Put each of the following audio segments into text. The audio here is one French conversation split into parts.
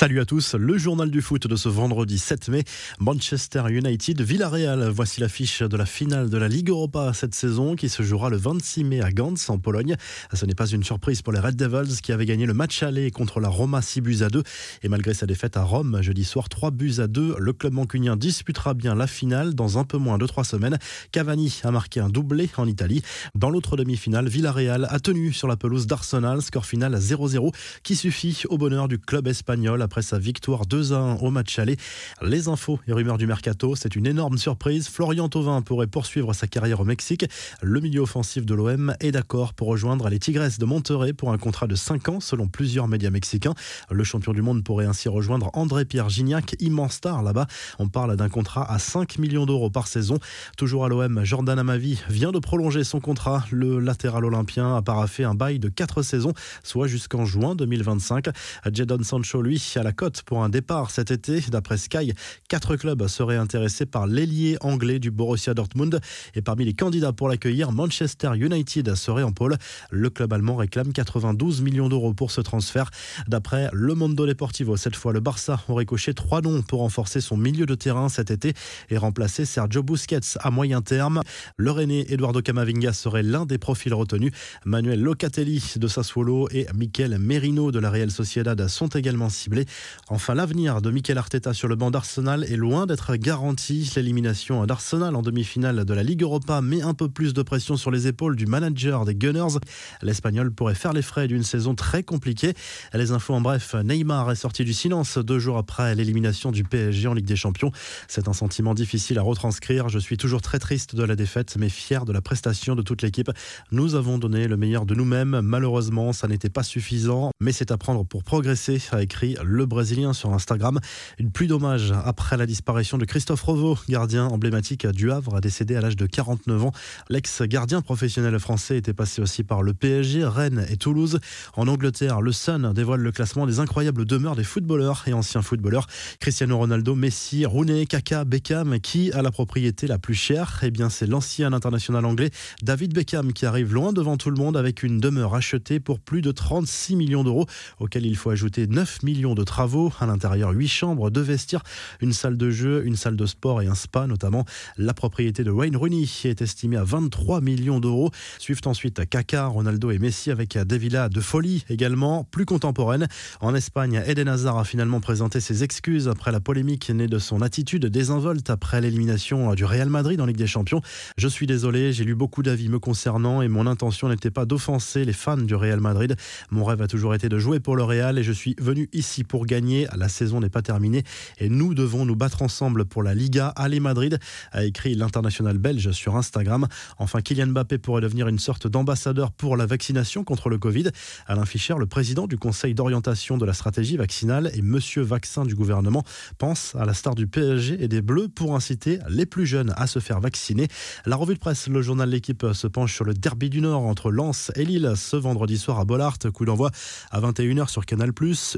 Salut à tous, le journal du foot de ce vendredi 7 mai. Manchester United, Villarreal. Voici l'affiche de la finale de la Ligue Europa cette saison qui se jouera le 26 mai à Gantz en Pologne. Ce n'est pas une surprise pour les Red Devils qui avaient gagné le match aller contre la Roma 6 buts à 2. Et malgré sa défaite à Rome jeudi soir 3 buts à 2, le club mancunien disputera bien la finale dans un peu moins de 3 semaines. Cavani a marqué un doublé en Italie. Dans l'autre demi-finale, Villarreal a tenu sur la pelouse d'Arsenal, score final à 0-0 qui suffit au bonheur du club espagnol après sa victoire 2-1 au match aller. Les infos et rumeurs du mercato, c'est une énorme surprise. Florian Thauvin pourrait poursuivre sa carrière au Mexique. Le milieu offensif de l'OM est d'accord pour rejoindre les Tigres de Monterrey pour un contrat de 5 ans selon plusieurs médias mexicains. Le champion du monde pourrait ainsi rejoindre André-Pierre Gignac, immense star là-bas. On parle d'un contrat à 5 millions d'euros par saison. Toujours à l'OM, Jordan Amavi vient de prolonger son contrat. Le latéral olympien a paraffé un bail de 4 saisons, soit jusqu'en juin 2025. Jadon Sancho, lui, à la cote pour un départ cet été. D'après Sky, quatre clubs seraient intéressés par l'ailier anglais du Borussia Dortmund. Et parmi les candidats pour l'accueillir, Manchester United serait en pôle. Le club allemand réclame 92 millions d'euros pour ce transfert. D'après Le Mondo Deportivo, cette fois, le Barça aurait coché trois noms pour renforcer son milieu de terrain cet été et remplacer Sergio Busquets à moyen terme. Le René Eduardo Camavinga serait l'un des profils retenus. Manuel Locatelli de Sassuolo et Mikel Merino de la Real Sociedad sont également ciblés. Enfin, l'avenir de Mikel Arteta sur le banc d'Arsenal est loin d'être garanti. L'élimination d'Arsenal en demi-finale de la Ligue Europa met un peu plus de pression sur les épaules du manager des Gunners. L'Espagnol pourrait faire les frais d'une saison très compliquée. Les infos en bref, Neymar est sorti du silence deux jours après l'élimination du PSG en Ligue des Champions. C'est un sentiment difficile à retranscrire. Je suis toujours très triste de la défaite, mais fier de la prestation de toute l'équipe. Nous avons donné le meilleur de nous-mêmes. Malheureusement, ça n'était pas suffisant, mais c'est à prendre pour progresser, a écrit le Brésilien sur Instagram. Une pluie d'hommage après la disparition de Christophe Revaux, gardien emblématique du Havre, décédé à l'âge de 49 ans. L'ex-gardien professionnel français était passé aussi par le PSG, Rennes et Toulouse. En Angleterre, le Sun dévoile le classement des incroyables demeures des footballeurs et anciens footballeurs. Cristiano Ronaldo, Messi, Rooney, Kaka, Beckham, qui a la propriété la plus chère? Eh bien, c'est l'ancien international anglais David Beckham qui arrive loin devant tout le monde avec une demeure achetée pour plus de 36 millions d'euros, auquel il faut ajouter 9 millions de travaux. À l'intérieur, huit chambres, deux vestiaires, une salle de jeu, une salle de sport et un spa notamment. La propriété de Wayne Rooney est estimée à 23 millions d'euros. Suivent ensuite Kaka, Ronaldo et Messi avec des villas de folie également, plus contemporaines. En Espagne, Eden Hazard a finalement présenté ses excuses après la polémique née de son attitude désinvolte après l'élimination du Real Madrid en Ligue des Champions. Je suis désolé, j'ai lu beaucoup d'avis me concernant et mon intention n'était pas d'offenser les fans du Real Madrid. Mon rêve a toujours été de jouer pour le Real et je suis venu ici pour gagner. La saison n'est pas terminée et nous devons nous battre ensemble pour la Liga. Allez Madrid, a écrit l'international belge sur Instagram. Enfin, Kylian Mbappé pourrait devenir une sorte d'ambassadeur pour la vaccination contre le Covid. Alain Fischer, le président du conseil d'orientation de la stratégie vaccinale et monsieur vaccin du gouvernement, pense à la star du PSG et des Bleus pour inciter les plus jeunes à se faire vacciner. La revue de presse, le journal L'équipe se penche sur le derby du Nord entre Lens et Lille ce vendredi soir à Bollard. Coup d'envoi à 21h sur Canal+.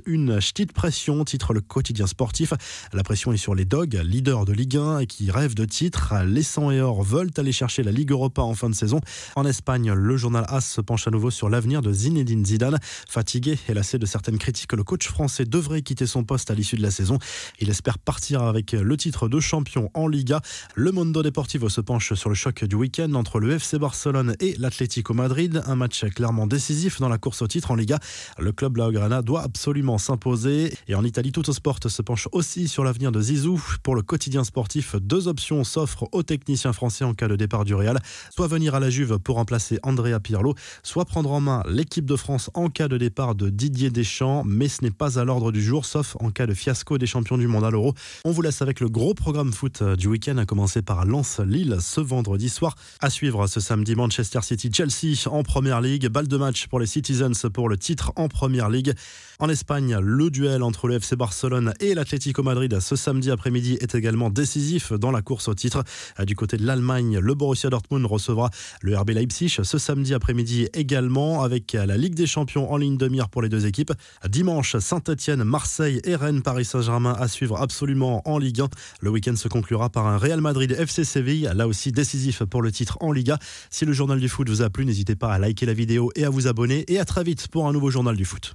Une petite pression, titre le quotidien sportif. La pression est sur les Dogs, leaders de Ligue 1 et qui rêvent de titre. Les 100 et or veulent aller chercher la Ligue Europa en fin de saison. En Espagne, le journal AS se penche à nouveau sur l'avenir de Zinedine Zidane. Fatigué et lassé de certaines critiques, le coach français devrait quitter son poste à l'issue de la saison. Il espère partir avec le titre de champion en Liga. Le Mondo Deportivo se penche sur le choc du week-end entre le FC Barcelone et l'Atlético Madrid. Un match clairement décisif dans la course au titre en Liga. Le club Blaugrana doit absolument s'imposer et en Italie, Sport se penche aussi sur l'avenir de Zizou. Pour le quotidien sportif, deux options s'offrent aux techniciens français en cas de départ du Real. Soit venir à la Juve pour remplacer Andrea Pirlo, soit prendre en main l'équipe de France en cas de départ de Didier Deschamps. Mais ce n'est pas à l'ordre du jour, sauf en cas de fiasco des champions du monde à l'Euro. On vous laisse avec le gros programme foot du week-end, à commencer par Lens-Lille ce vendredi soir. À suivre ce samedi, Manchester City-Chelsea en Première Ligue. Balle de match pour les Citizens pour le titre en Première Ligue. En Espagne, le entre le FC Barcelone et l'Atlético Madrid ce samedi après-midi est également décisif dans la course au titre. Du côté de l'Allemagne, le Borussia Dortmund recevra le RB Leipzig ce samedi après-midi également avec la Ligue des Champions en ligne de mire pour les deux équipes. Dimanche, Saint-Etienne, Marseille et Rennes, Paris Saint-Germain à suivre absolument en Ligue 1. Le week-end se conclura par un Real Madrid FC Séville, là aussi décisif pour le titre en Liga. Si le journal du foot vous a plu, n'hésitez pas à liker la vidéo et à vous abonner. Et à très vite pour un nouveau journal du foot.